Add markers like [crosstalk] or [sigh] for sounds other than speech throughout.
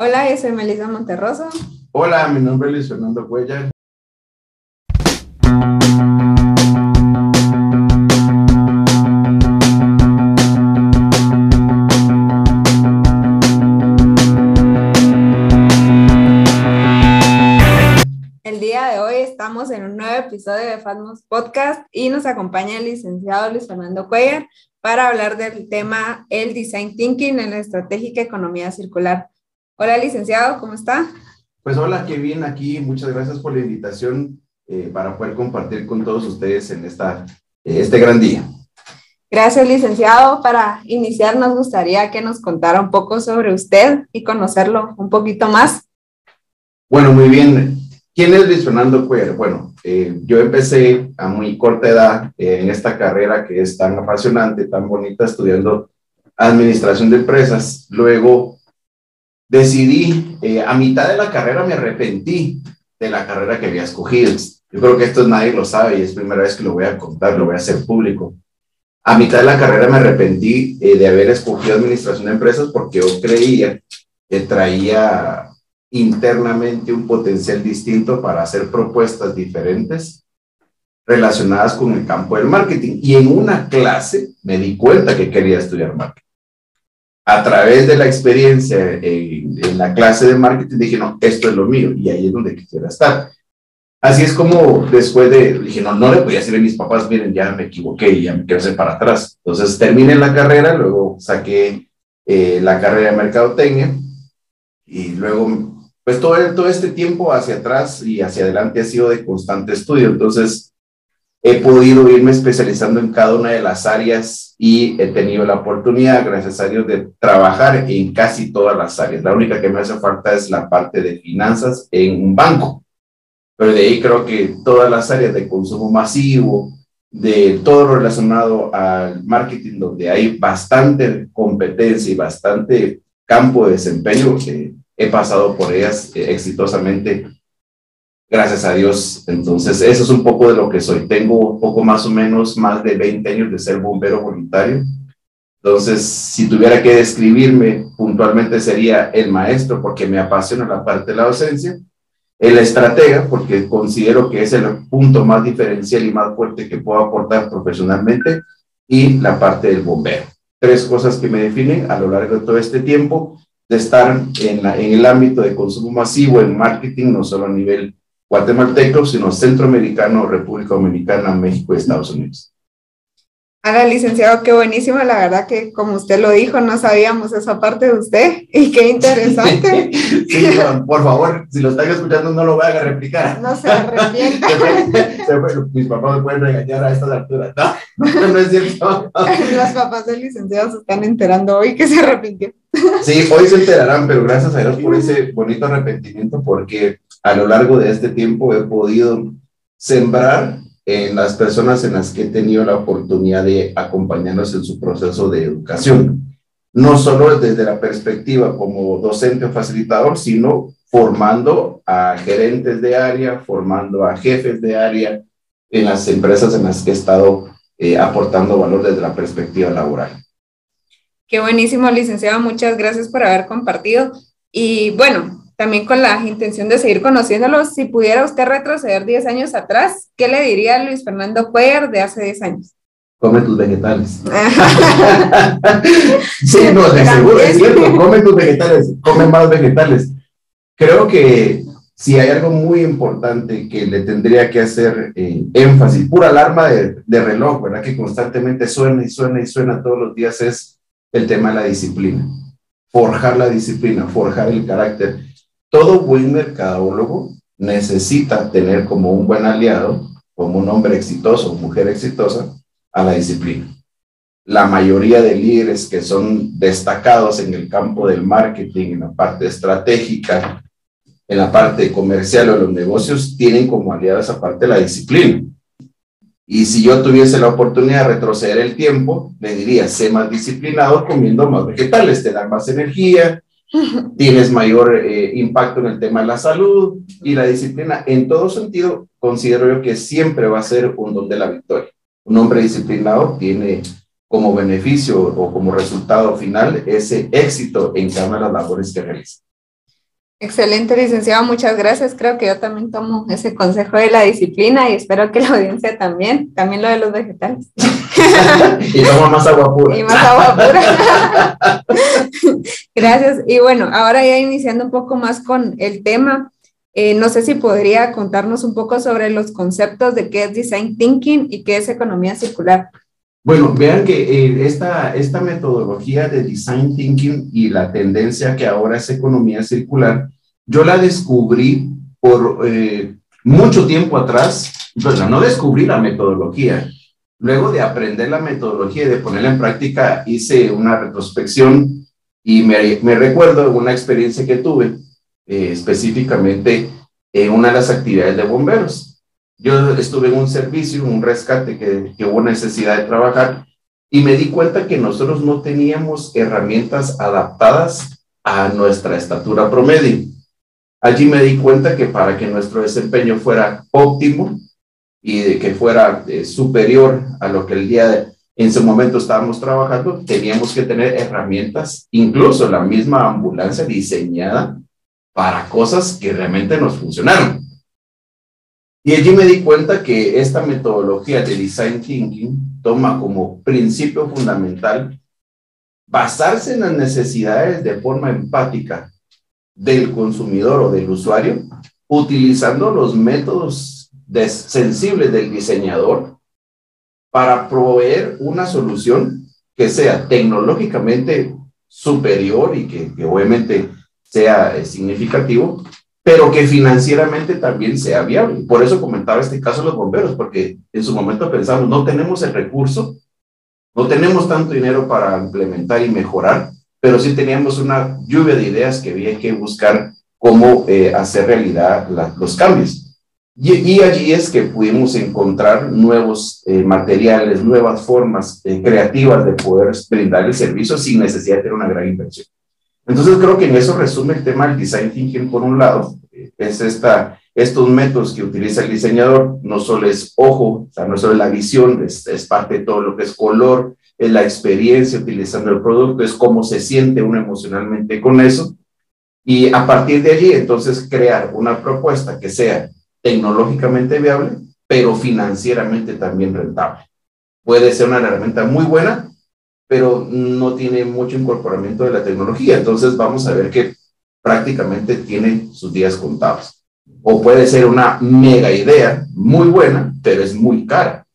Hola, yo soy Melissa Monterroso. Hola, mi nombre es Luis Fernando Cuellar. El día de hoy estamos en un nuevo episodio de Fatmos Podcast y nos acompaña el licenciado Luis Fernando Cuellar para hablar del tema el Design Thinking en la estratégica economía circular. Hola, licenciado, ¿cómo está? Pues hola, qué bien aquí. Muchas gracias por la invitación eh, para poder compartir con todos ustedes en esta, eh, este gran día. Gracias, licenciado. Para iniciar, nos gustaría que nos contara un poco sobre usted y conocerlo un poquito más. Bueno, muy bien. ¿Quién es Luis Fernando Cuellar? Bueno, eh, yo empecé a muy corta edad en esta carrera que es tan apasionante, tan bonita, estudiando administración de empresas. Luego decidí, eh, a mitad de la carrera me arrepentí de la carrera que había escogido. Yo creo que esto nadie lo sabe y es primera vez que lo voy a contar, lo voy a hacer público. A mitad de la carrera me arrepentí de haber escogido administración de empresas porque yo creía que traía internamente un potencial distinto para hacer propuestas diferentes relacionadas con el campo del marketing. Y en una clase me di cuenta que quería estudiar marketing. A través de la experiencia en, en la clase de marketing dije, no, esto es lo mío y ahí es donde quisiera estar. Así es como después de, dije, no, no le podía decir a mis papás, miren, ya me equivoqué ya me quiero hacer para atrás. Entonces terminé la carrera, luego saqué eh, la carrera de mercadotecnia y luego pues todo, todo este tiempo hacia atrás y hacia adelante ha sido de constante estudio. Entonces, he podido irme especializando en cada una de las áreas y he tenido la oportunidad, gracias a Dios, de trabajar en casi todas las áreas. La única que me hace falta es la parte de finanzas en un banco. Pero de ahí creo que todas las áreas de consumo masivo, de todo lo relacionado al marketing, donde hay bastante competencia y bastante campo de desempeño, que he pasado por ellas eh, exitosamente, gracias a Dios. Entonces, eso es un poco de lo que soy. Tengo poco más o menos más de 20 años de ser bombero voluntario. Entonces, si tuviera que describirme puntualmente sería el maestro porque me apasiona la parte de la docencia, el estratega porque considero que es el punto más diferencial y más fuerte que puedo aportar profesionalmente y la parte del bombero. Tres cosas que me definen a lo largo de todo este tiempo de estar en, la, en el ámbito de consumo masivo, en marketing, no solo a nivel guatemalteco, sino centroamericano, República Dominicana, México y Estados Unidos. Hola, licenciado, qué buenísimo. La verdad que, como usted lo dijo, no sabíamos esa parte de usted y qué interesante. [laughs] sí, por favor, si lo están escuchando, no lo vayan a replicar. No se arrepienta. [laughs] Mis papás me pueden regañar a estas alturas. No, [laughs] no es cierto. Los papás del licenciado se están enterando hoy que se arrepintió. Sí, hoy se enterarán, pero gracias a Dios por ese bonito arrepentimiento, porque a lo largo de este tiempo he podido sembrar en las personas en las que he tenido la oportunidad de acompañarnos en su proceso de educación. No solo desde la perspectiva como docente o facilitador, sino formando a gerentes de área, formando a jefes de área en las empresas en las que he estado eh, aportando valor desde la perspectiva laboral. Qué buenísimo, licenciado. Muchas gracias por haber compartido. Y bueno, también con la intención de seguir conociéndolos, si pudiera usted retroceder 10 años atrás, ¿qué le diría a Luis Fernando Cuellar de hace 10 años? Come tus vegetales. [laughs] [laughs] sí, no, de seguro es cierto, come tus vegetales, come más vegetales. Creo que si hay algo muy importante que le tendría que hacer eh, énfasis, pura alarma de, de reloj, ¿verdad? Que constantemente suena y suena y suena todos los días es el tema de la disciplina. Forjar la disciplina, forjar el carácter todo buen mercadólogo necesita tener como un buen aliado, como un hombre exitoso mujer exitosa, a la disciplina. La mayoría de líderes que son destacados en el campo del marketing, en la parte estratégica, en la parte comercial o los negocios, tienen como aliado esa parte la disciplina. Y si yo tuviese la oportunidad de retroceder el tiempo, le diría, sé más disciplinado comiendo más vegetales, te dan más energía, tienes mayor eh, impacto en el tema de la salud y la disciplina. En todo sentido, considero yo que siempre va a ser un don de la victoria. Un hombre disciplinado tiene como beneficio o como resultado final ese éxito en cada una de las labores que realiza. Excelente, licenciado, muchas gracias. Creo que yo también tomo ese consejo de la disciplina y espero que la audiencia también, también lo de los vegetales. [laughs] y toma más agua pura. Y más agua pura. [laughs] gracias. Y bueno, ahora ya iniciando un poco más con el tema, eh, no sé si podría contarnos un poco sobre los conceptos de qué es design thinking y qué es economía circular. Bueno, vean que eh, esta, esta metodología de design thinking y la tendencia que ahora es economía circular, yo la descubrí por eh, mucho tiempo atrás, bueno, no descubrí la metodología. Luego de aprender la metodología y de ponerla en práctica, hice una retrospección y me, recuerdo una experiencia que tuve eh, específicamente en una de las actividades de bomberos yo estuve en un servicio, un rescate que, hubo necesidad de trabajar y me di cuenta que nosotros no teníamos herramientas adaptadas a nuestra estatura promedio. Allí me di cuenta que para que nuestro desempeño fuera óptimo y que fuera eh, superior a lo que el día de, en su momento estábamos trabajando, teníamos que tener herramientas, incluso la misma ambulancia diseñada para cosas que realmente nos funcionaron. Y allí me di cuenta que esta metodología de design thinking toma como principio fundamental basarse en las necesidades de forma empática del consumidor o del usuario, utilizando los métodos sensibles del diseñador para proveer una solución que sea tecnológicamente superior y que, que obviamente sea eh, significativo, pero que financieramente también sea viable. Por eso comentaba este caso de los bomberos, porque en su momento pensamos, no tenemos el recurso, no tenemos tanto dinero para implementar y mejorar, pero sí teníamos una lluvia de ideas que había que buscar cómo eh, hacer realidad los cambios. Y, allí es que pudimos encontrar nuevos eh, materiales, nuevas formas eh, creativas de poder brindar el servicio sin necesidad de tener una gran inversión. Entonces creo que en eso resume el tema del design thinking por un lado, es esta, estos métodos que utiliza el diseñador, no solo es ojo, o sea, no solo es la visión, es, es parte de todo lo que es color, es la experiencia utilizando el producto, es cómo se siente uno emocionalmente con eso. Y a partir de allí, entonces, crear una propuesta que sea tecnológicamente viable, pero financieramente también rentable. Puede ser una herramienta muy buena, pero no tiene mucho incorporamiento de la tecnología. Entonces vamos a ver que prácticamente tiene sus días contados. O puede ser una mega idea muy buena, pero es muy cara.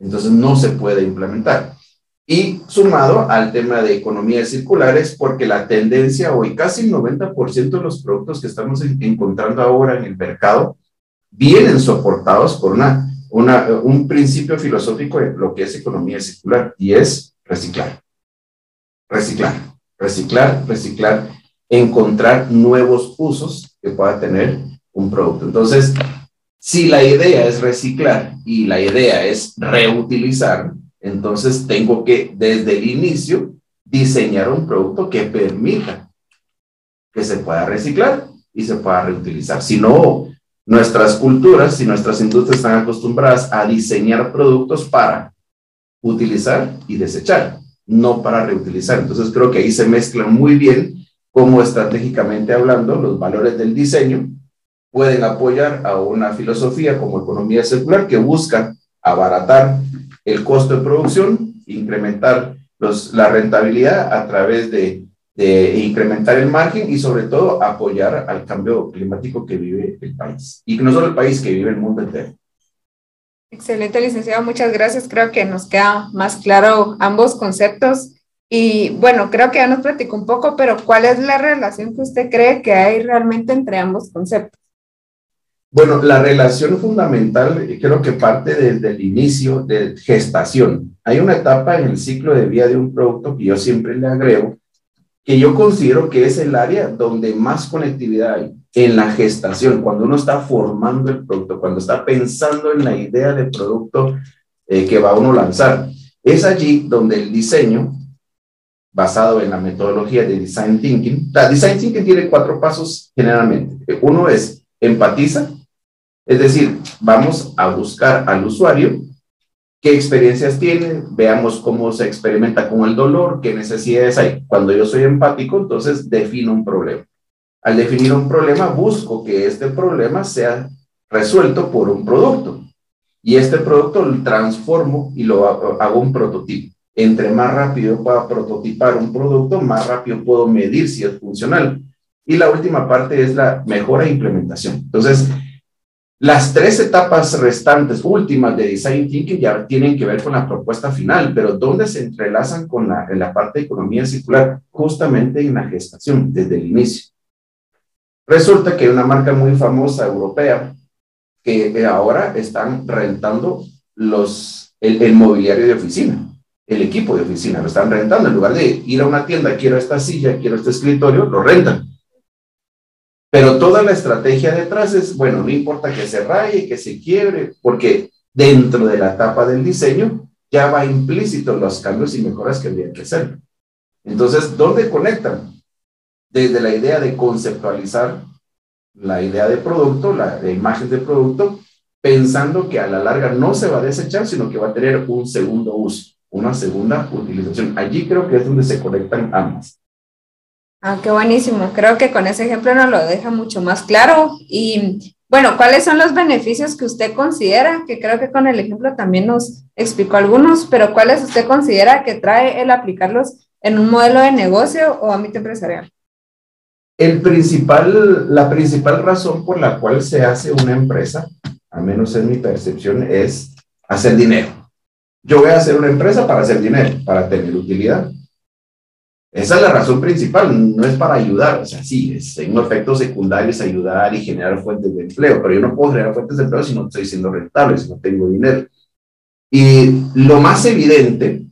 Entonces no se puede implementar. Y sumado al tema de economías circulares, porque la tendencia hoy, casi el 90% de los productos que estamos encontrando ahora en el mercado vienen soportados por una, una, un principio filosófico de lo que es economía circular y es reciclar. Reciclar, reciclar, reciclar, encontrar nuevos usos que pueda tener un producto. Entonces, si la idea es reciclar y la idea es reutilizar, entonces tengo que desde el inicio diseñar un producto que permita que se pueda reciclar y se pueda reutilizar. Si no, nuestras culturas y nuestras industrias están acostumbradas a diseñar productos para utilizar y desechar, no para reutilizar. Entonces creo que ahí se mezclan muy bien cómo estratégicamente hablando los valores del diseño pueden apoyar a una filosofía como economía circular que busca abaratar el costo de producción, incrementar los, la rentabilidad a través de, de incrementar el margen y sobre todo apoyar al cambio climático que vive el país. Y no solo el país, que vive el mundo entero. Excelente, licenciado. Muchas gracias. Creo que nos queda más claro ambos conceptos. Y bueno, creo que ya nos platicó un poco, pero ¿cuál es la relación que usted cree que hay realmente entre ambos conceptos? Bueno, la relación fundamental creo que parte desde el inicio de gestación. Hay una etapa en el ciclo de vida de un producto que yo siempre le agrego, que yo considero que es el área donde más conectividad hay en la gestación, cuando uno está formando el producto, cuando está pensando en la idea de producto eh, que va uno a lanzar. Es allí donde el diseño, basado en la metodología de Design Thinking, la Design Thinking tiene cuatro pasos generalmente. Uno es empatiza, es decir, vamos a buscar al usuario qué experiencias tiene, veamos cómo se experimenta con el dolor, qué necesidades hay. Cuando yo soy empático, entonces defino un problema al definir un problema, busco que este problema sea resuelto por un producto. Y este producto lo transformo y lo hago un prototipo. Entre más rápido pueda prototipar un producto, más rápido puedo medir si es funcional. Y la última parte es la mejora e implementación. Entonces, las tres etapas restantes, últimas de Design Thinking, ya tienen que ver con la propuesta final, pero ¿dónde se entrelazan con la, parte de economía circular? Justamente en la gestación, desde el inicio. Resulta que una marca muy famosa europea que ahora están rentando los, el, mobiliario de oficina, el equipo de oficina, lo están rentando. En lugar de ir a una tienda, quiero esta silla, quiero este escritorio, lo rentan. Pero toda la estrategia detrás es, bueno, no importa que se raye, que se quiebre, porque dentro de la etapa del diseño ya va implícito los cambios y mejoras que había que hacer. Entonces, ¿dónde conectan? Desde la idea de conceptualizar la idea de producto, la, imagen de producto, pensando que a la larga no se va a desechar, sino que va a tener un segundo uso, una segunda utilización. Allí creo que es donde se conectan ambas. Ah, qué buenísimo. Creo que con ese ejemplo nos lo deja mucho más claro. Y bueno, ¿cuáles son los beneficios que usted considera? Que creo que con el ejemplo también nos explicó algunos, pero ¿cuáles usted considera que trae el aplicarlos en un modelo de negocio o ámbito empresarial? El principal, la principal razón por la cual se hace una empresa, a menos en mi percepción, es hacer dinero. Yo voy a hacer una empresa para hacer dinero, para tener utilidad. Esa es la razón principal, no es para ayudar, o sea, sí, es en efectos secundarios ayudar y generar fuentes de empleo, pero yo no puedo generar fuentes de empleo si no estoy siendo rentable, si no tengo dinero. Y lo más evidente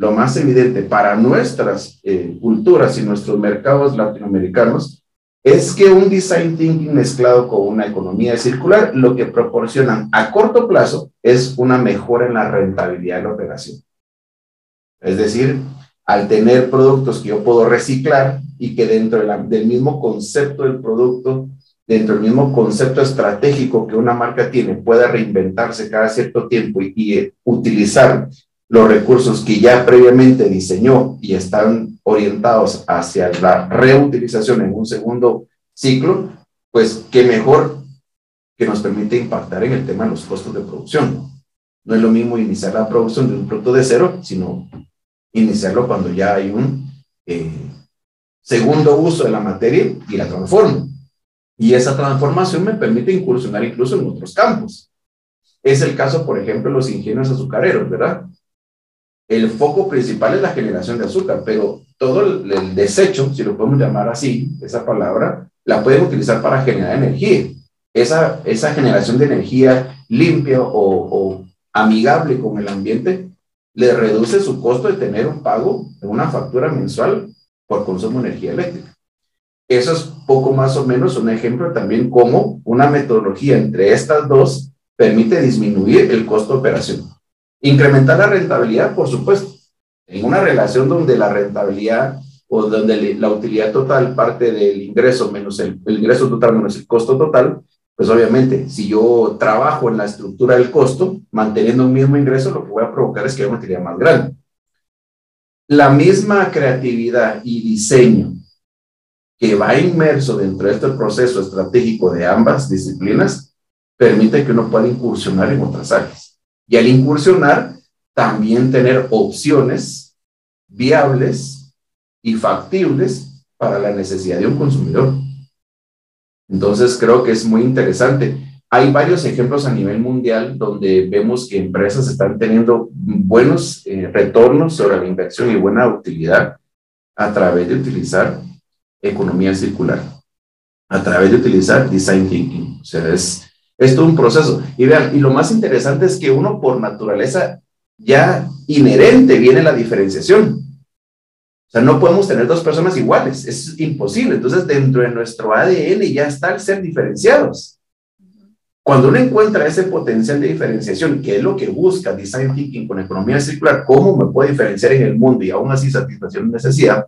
lo más evidente para nuestras eh, culturas y nuestros mercados latinoamericanos es que un design thinking mezclado con una economía circular lo que proporcionan a corto plazo es una mejora en la rentabilidad de la operación. Es decir, al tener productos que yo puedo reciclar y que dentro del mismo concepto del producto, dentro del mismo concepto estratégico que una marca tiene, pueda reinventarse cada cierto tiempo y, y utilizar los recursos que ya previamente diseñó y están orientados hacia la reutilización en un segundo ciclo, pues qué mejor que nos permite impactar en el tema de los costos de producción. No es lo mismo iniciar la producción de un producto de cero, sino iniciarlo cuando ya hay un eh, segundo uso de la materia y la transformo. Y esa transformación me permite incursionar incluso en otros campos. Es el caso, por ejemplo, de los ingenios azucareros, ¿verdad? El foco principal es la generación de azúcar, pero todo el, desecho, si lo podemos llamar así, esa palabra, la pueden utilizar para generar energía. Esa, esa generación de energía limpia o, amigable con el ambiente le reduce su costo de tener un pago en una factura mensual por consumo de energía eléctrica. Eso es poco más o menos un ejemplo también cómo una metodología entre estas dos permite disminuir el costo de operación. Incrementar la rentabilidad, por supuesto. En una relación donde la rentabilidad o donde la utilidad total parte del ingreso menos el, ingreso total menos el costo total, pues obviamente, si yo trabajo en la estructura del costo, manteniendo un mismo ingreso, lo que voy a provocar es que haya una utilidad más grande. La misma creatividad y diseño que va inmerso dentro de este proceso estratégico de ambas disciplinas permite que uno pueda incursionar en otras áreas. Y al incursionar, también tener opciones viables y factibles para la necesidad de un consumidor. Entonces, creo que es muy interesante. Hay varios ejemplos a nivel mundial donde vemos que empresas están teniendo buenos eh, retornos sobre la inversión y buena utilidad a través de utilizar economía circular, a través de utilizar design thinking. O sea, es, es todo un proceso. Y vean, y lo más interesante es que uno por naturaleza ya inherente viene la diferenciación. O sea, no podemos tener dos personas iguales, es imposible. Entonces, dentro de nuestro ADN ya está el ser diferenciados. Cuando uno encuentra ese potencial de diferenciación, que es lo que busca Design Thinking con economía circular, cómo me puedo diferenciar en el mundo y aún así satisfacer una necesidad,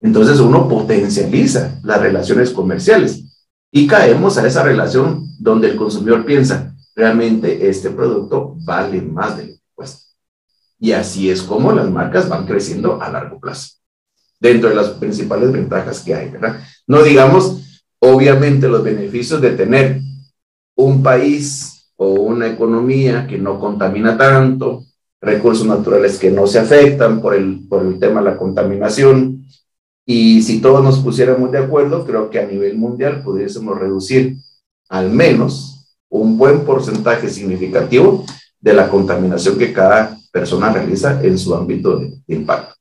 entonces uno potencializa las relaciones comerciales y caemos a esa relación donde el consumidor piensa, realmente este producto vale más de lo que. Y así es como las marcas van creciendo a largo plazo, dentro de las principales ventajas que hay, ¿verdad? No digamos obviamente los beneficios de tener un país o una economía que no contamina tanto, recursos naturales que no se afectan por el, por el tema de la contaminación. Y si todos nos pusiéramos de acuerdo, creo que a nivel mundial pudiésemos reducir al menos un buen porcentaje significativo de la contaminación que cada persona realiza en su ámbito de, impacto.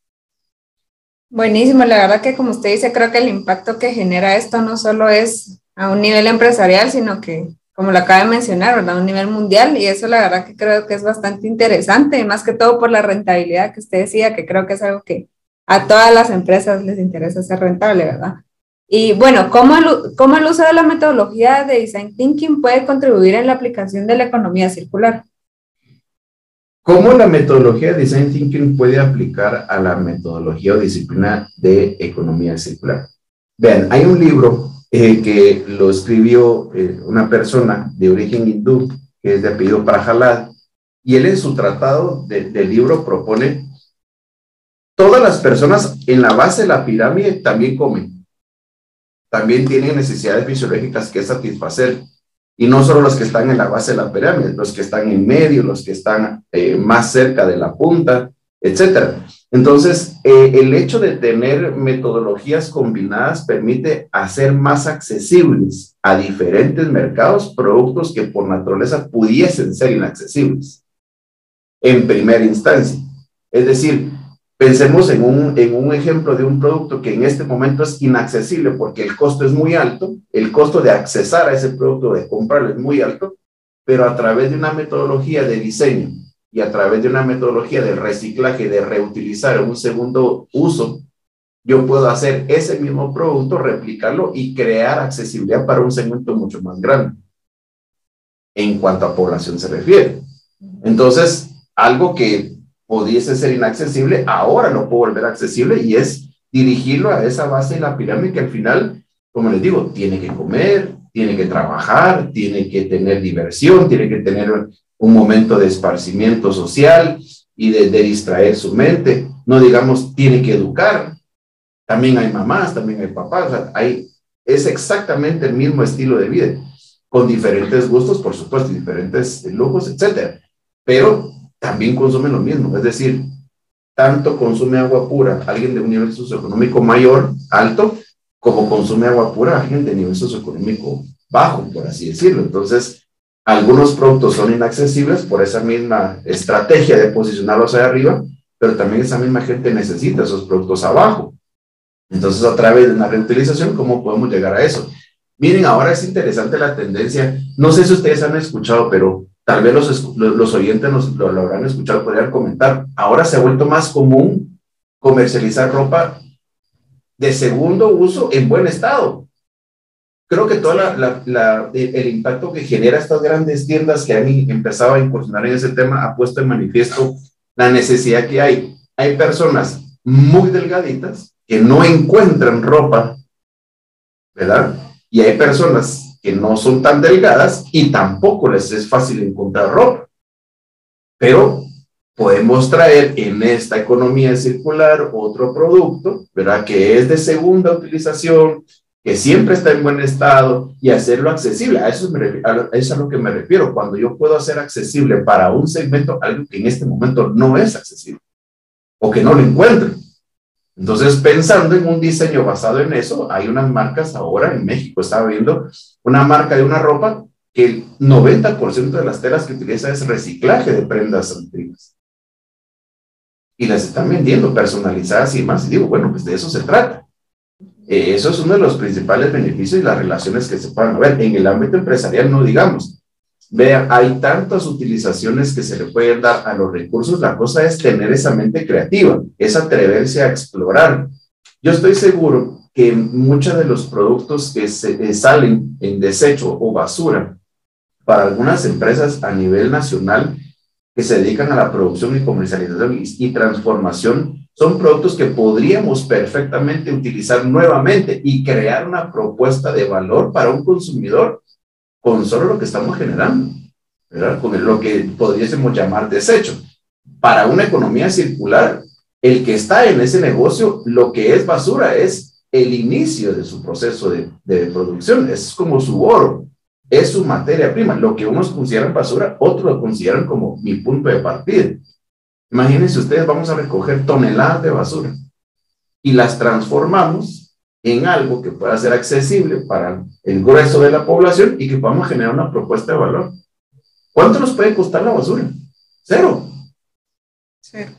Buenísimo, la verdad que como usted dice, creo que el impacto que genera esto no solo es a un nivel empresarial, sino que, como lo acaba de mencionar, ¿verdad? A un nivel mundial, y eso la verdad que creo que es bastante interesante, más que todo por la rentabilidad que usted decía, que creo que es algo que a todas las empresas les interesa ser rentable, ¿verdad? Y bueno, ¿cómo el, ¿cómo el uso de la metodología de Design Thinking puede contribuir en la aplicación de la economía circular? ¿Cómo la metodología de Design Thinking puede aplicar a la metodología o disciplina de economía circular? Vean, hay un libro eh, que lo escribió eh, una persona de origen hindú, que es de apellido Prahalad, y él en su tratado del libro propone, las personas en la base de la pirámide también comen, también tienen necesidades fisiológicas que satisfacer. Y no solo los que están en la base de la pirámide, los que están en medio, los que están eh, más cerca de la punta, etcétera. Entonces, eh, el hecho de tener metodologías combinadas permite hacer más accesibles a diferentes mercados productos que por naturaleza pudiesen ser inaccesibles en primera instancia. Es decir, pensemos en un, en un ejemplo de un producto que en este momento es inaccesible porque el costo es muy alto, el costo de accesar a ese producto, de comprarlo es muy alto, pero a través de una metodología de diseño y a través de una metodología de reciclaje, de reutilizar un segundo uso, yo puedo hacer ese mismo producto, replicarlo y crear accesibilidad para un segmento mucho más grande en cuanto a población se refiere. Entonces, algo que pudiese ser inaccesible, ahora lo puedo volver accesible y es dirigirlo a esa base de la pirámide que al final, como les digo, tiene que comer, tiene que trabajar, tiene que tener diversión, tiene que tener un momento de esparcimiento social y de, distraer su mente. No digamos, tiene que educar. También hay mamás, también hay papás. hay, es exactamente el mismo estilo de vida, con diferentes gustos, por supuesto, diferentes lujos, etcétera. Pero también consumen lo mismo. Es decir, tanto consume agua pura alguien de un nivel socioeconómico mayor, alto, como consume agua pura alguien de nivel socioeconómico bajo, por así decirlo. Entonces, algunos productos son inaccesibles por esa misma estrategia de posicionarlos ahí arriba, pero también esa misma gente necesita esos productos abajo. Entonces, a través de una reutilización, ¿cómo podemos llegar a eso? Miren, ahora es interesante la tendencia. No sé si ustedes han escuchado, pero tal vez los, los oyentes nos, lo, habrán escuchado, podrían comentar. Ahora se ha vuelto más común comercializar ropa de segundo uso en buen estado creo que todo la, el impacto que genera estas grandes tiendas que han empezado a incursionar en ese tema ha puesto en manifiesto la necesidad que hay. Hay personas muy delgaditas que no encuentran ropa, ¿verdad? Y hay personas que no son tan delgadas y tampoco les es fácil encontrar ropa. Pero podemos traer en esta economía circular otro producto, ¿verdad? Que es de segunda utilización, que siempre está en buen estado y hacerlo accesible. A eso, es a lo que me refiero, cuando yo puedo hacer accesible para un segmento algo que en este momento no es accesible o que no lo encuentro. Entonces, pensando en un diseño basado en eso, hay unas marcas ahora en México, estaba viendo una marca de una ropa que el 90% de las telas que utiliza es reciclaje de prendas antiguas. Y las están vendiendo personalizadas y más. Y digo, bueno, pues de eso se trata. Eh, eso es uno de los principales beneficios y las relaciones que se puedan ver. En el ámbito empresarial, no digamos. Vean, hay tantas utilizaciones que se le pueden dar a los recursos. La cosa es tener esa mente creativa, es atreverse a explorar. Yo estoy seguro que muchos de los productos que se, salen en desecho o basura para algunas empresas a nivel nacional que se dedican a la producción y comercialización y transformación son productos que podríamos perfectamente utilizar nuevamente y crear una propuesta de valor para un consumidor con solo lo que estamos generando, ¿verdad? con lo que podríamos llamar desecho. Para una economía circular, el que está en ese negocio, lo que es basura es el inicio de su proceso de, producción, es como su oro, es su materia prima. Lo que unos consideran basura, otros lo consideran como mi punto de partida. Imagínense ustedes, vamos a recoger toneladas de basura y las transformamos en algo que pueda ser accesible para el grueso de la población y que podamos generar una propuesta de valor. ¿Cuánto nos puede costar la basura? Cero. Cero.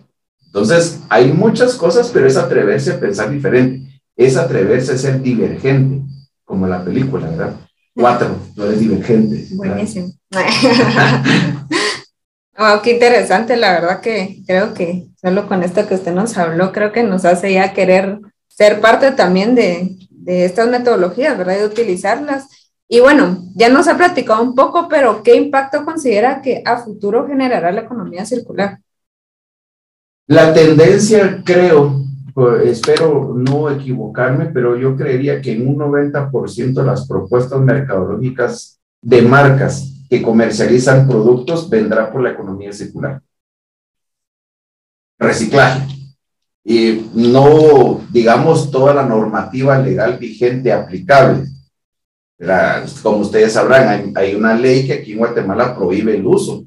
Entonces, hay muchas cosas, pero es atreverse a pensar diferente. Es atreverse a ser divergente, como la película, ¿verdad? Cuatro, tú eres divergente. Buenísimo. [laughs] wow, qué interesante, la verdad que creo que solo con esto que usted nos habló, creo que nos hace ya querer ser parte también de, estas metodologías, ¿verdad? De utilizarlas. Y bueno, ya nos ha platicado un poco, pero ¿qué impacto considera que a futuro generará la economía circular? La tendencia, creo, pues, espero no equivocarme, pero yo creería que en un 90% de las propuestas mercadológicas de marcas que comercializan productos vendrá por la economía circular. Reciclaje. Y no, digamos, toda la normativa legal vigente aplicable. como ustedes sabrán, hay, una ley que aquí en Guatemala prohíbe el uso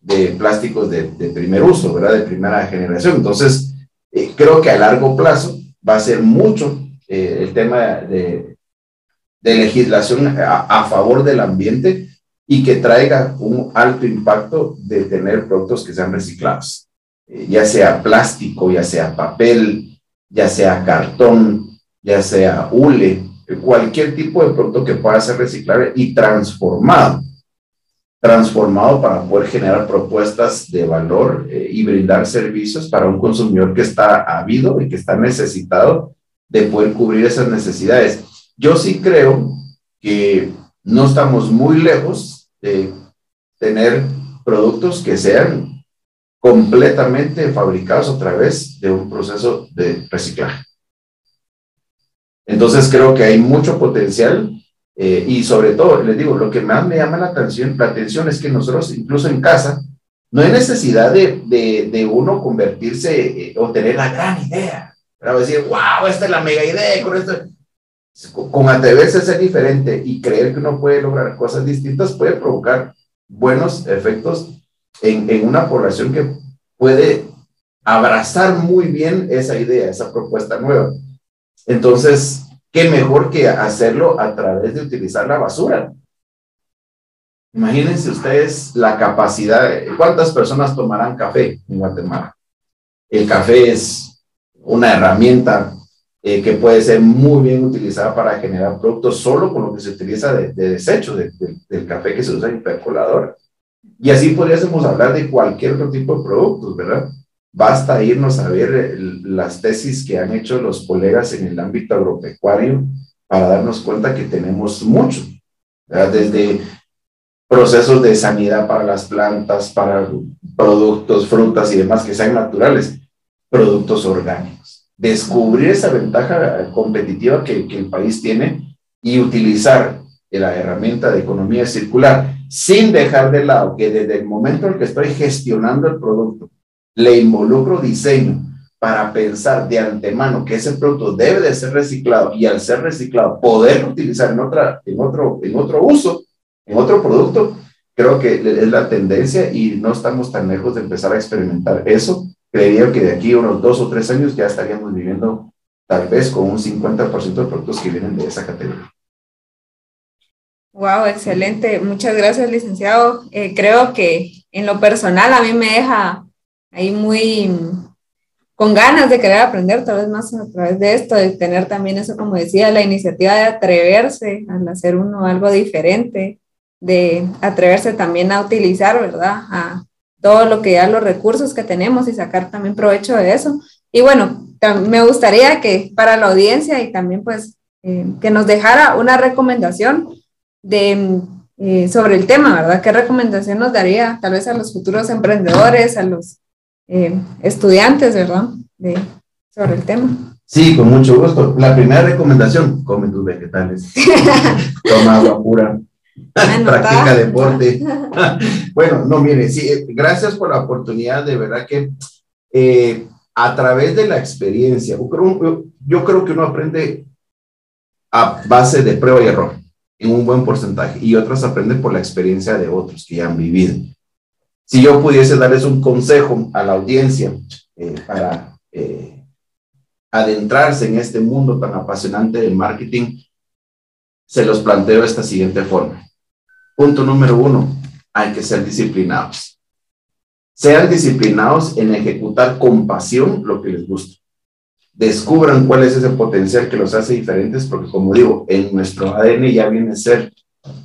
de plásticos de, primer uso, ¿verdad? De primera generación. Entonces, eh, creo que a largo plazo va a ser mucho eh, el tema de, de legislación a, favor del ambiente y que traiga un alto impacto de tener productos que sean reciclados, ya sea plástico, ya sea papel, ya sea cartón, ya sea hule, cualquier tipo de producto que pueda ser reciclable y transformado, transformado para poder generar propuestas de valor eh, y brindar servicios para un consumidor que está habido y que está necesitado de poder cubrir esas necesidades. Yo sí creo que no estamos muy lejos de tener productos que sean completamente fabricados a través de un proceso de reciclaje. Entonces creo que hay mucho potencial eh, y sobre todo, les digo, lo que más me llama la atención, la atención es que nosotros incluso en casa no hay necesidad de, de, de uno convertirse eh, o tener la gran idea, para decir, wow, esta es la mega idea, con esto con atreverse a ser diferente y creer que uno puede lograr cosas distintas puede provocar buenos efectos en, una población que puede abrazar muy bien esa idea, esa propuesta nueva. Entonces, ¿qué mejor que hacerlo a través de utilizar la basura? Imagínense ustedes la capacidad, ¿cuántas personas tomarán café en Guatemala? El café es una herramienta eh, que puede ser muy bien utilizada para generar productos solo con lo que se utiliza de, de desecho del café que se usa en percolador. Y así podríamos hablar de cualquier otro tipo de productos, ¿verdad? Basta irnos a ver las tesis que han hecho los colegas en el ámbito agropecuario para darnos cuenta que tenemos mucho, desde procesos de sanidad para las plantas, para productos, frutas y demás que sean naturales, productos orgánicos descubrir esa ventaja competitiva que, que, el país tiene y utilizar la herramienta de economía circular sin dejar de lado que desde el momento en que estoy gestionando el producto, le involucro diseño para pensar de antemano que ese producto debe de ser reciclado y al ser reciclado poder utilizar en, otra, en, otro, en otro uso, en otro producto, creo que es la tendencia y no estamos tan lejos de empezar a experimentar eso creería que de aquí unos dos o tres años ya estaríamos viviendo tal vez con un 50% de productos que vienen de esa categoría. Wow, excelente. Muchas gracias, licenciado. Eh, creo que en lo personal a mí me deja ahí muy con ganas de querer aprender tal vez más a través de esto, de tener también eso, como decía, la iniciativa de atreverse a hacer uno algo diferente, de atreverse también a utilizar, ¿verdad? A, todo lo que ya los recursos que tenemos y sacar también provecho de eso. Y bueno, me gustaría que para la audiencia y también pues eh, que nos dejara una recomendación de, eh, sobre el tema, ¿verdad? ¿Qué recomendación nos daría tal vez a los futuros emprendedores, a los eh, estudiantes, ¿verdad? De, sobre el tema. Sí, con mucho gusto. La primera recomendación, come tus vegetales, [laughs] toma agua pura, practica deporte. [laughs] bueno, no, mire, sí, eh, gracias por la oportunidad, de verdad que eh, a través de la experiencia, yo creo que uno aprende a base de prueba y error en un buen porcentaje y otros aprenden por la experiencia de otros que ya han vivido. Si yo pudiese darles un consejo a la audiencia eh, para eh, adentrarse en este mundo tan apasionante del marketing, se los planteo de esta siguiente forma. Punto número uno, hay que ser disciplinados. Sean disciplinados en ejecutar con pasión lo que les gusta. Descubran cuál es ese potencial que los hace diferentes, porque como digo, en nuestro ADN ya vienen a ser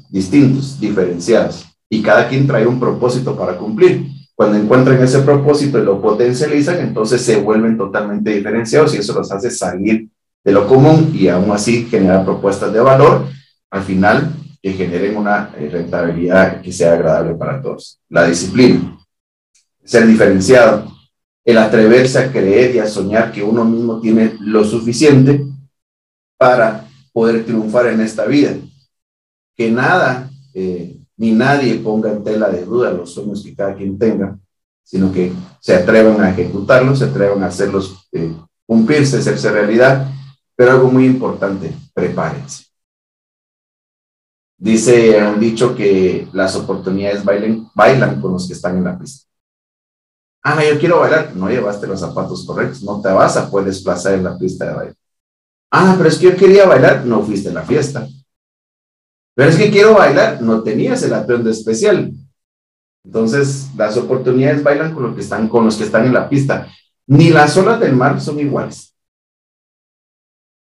distintos, diferenciados, y cada quien trae un propósito para cumplir. Cuando encuentran ese propósito y lo potencializan, entonces se vuelven totalmente diferenciados y eso los hace salir de lo común y aún así generar propuestas de valor, al final que generen una eh, rentabilidad que sea agradable para todos. La disciplina, ser diferenciado, el atreverse a creer y a soñar que uno mismo tiene lo suficiente para poder triunfar en esta vida. Que nada eh, ni nadie ponga en tela de duda los sueños que cada quien tenga, sino que se atrevan a ejecutarlos, se atrevan a hacerlos eh, cumplirse, hacerse realidad. Pero algo muy importante, prepárense. Dice un dicho que las oportunidades bailan con los que están en la pista. Ah, yo quiero bailar. No llevaste los zapatos correctos, no te vas a poder desplazar en la pista de baile. Ah, pero es que yo quería bailar, no fuiste a la fiesta. Pero es que quiero bailar, no tenías el atuendo especial. Entonces, las oportunidades bailan con, los que están, con los que están en la pista. Ni las olas del mar son iguales.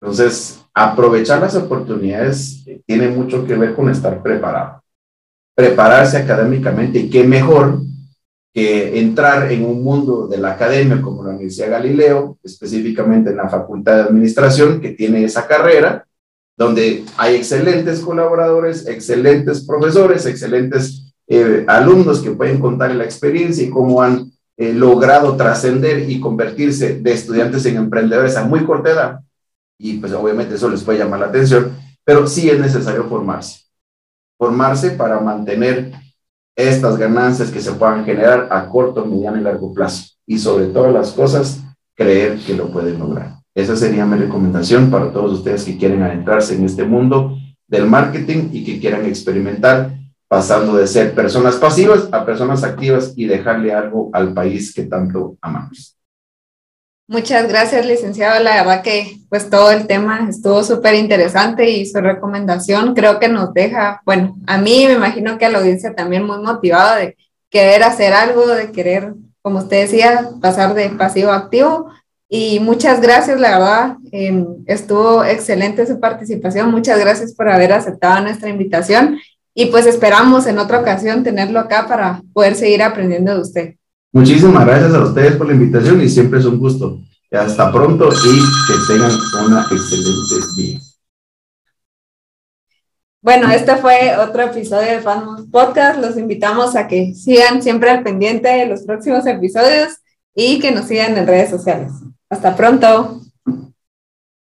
Entonces, aprovechar las oportunidades tiene mucho que ver con estar preparado. Prepararse académicamente y qué mejor que entrar en un mundo de la academia como la Universidad Galileo, específicamente en la Facultad de Administración, que tiene esa carrera, donde hay excelentes colaboradores, excelentes profesores, excelentes eh, alumnos que pueden contar la experiencia y cómo han eh, logrado trascender y convertirse de estudiantes en emprendedores a muy corta edad. Y pues obviamente eso les puede llamar la atención, pero sí es necesario formarse. Formarse para mantener estas ganancias que se puedan generar a corto, mediano y largo plazo. Y sobre todas las cosas, creer que lo pueden lograr. Esa sería mi recomendación para todos ustedes que quieren adentrarse en este mundo del marketing y que quieran experimentar pasando de ser personas pasivas a personas activas y dejarle algo al país que tanto amamos. Muchas gracias, licenciado. La verdad que pues todo el tema estuvo súper interesante y su recomendación creo que nos deja, bueno, a mí me imagino que a la audiencia también muy motivada de querer hacer algo, de querer, como usted decía, pasar de pasivo a activo y muchas gracias, la verdad, em, estuvo excelente su participación. Muchas gracias por haber aceptado nuestra invitación y pues esperamos en otra ocasión tenerlo acá para poder seguir aprendiendo de usted. Muchísimas gracias a ustedes por la invitación y siempre es un gusto. Hasta pronto y que tengan una excelente día. Bueno, este fue otro episodio de Fanmos Podcast. Los invitamos a que sigan siempre al pendiente de los próximos episodios y que nos sigan en redes sociales. Hasta pronto.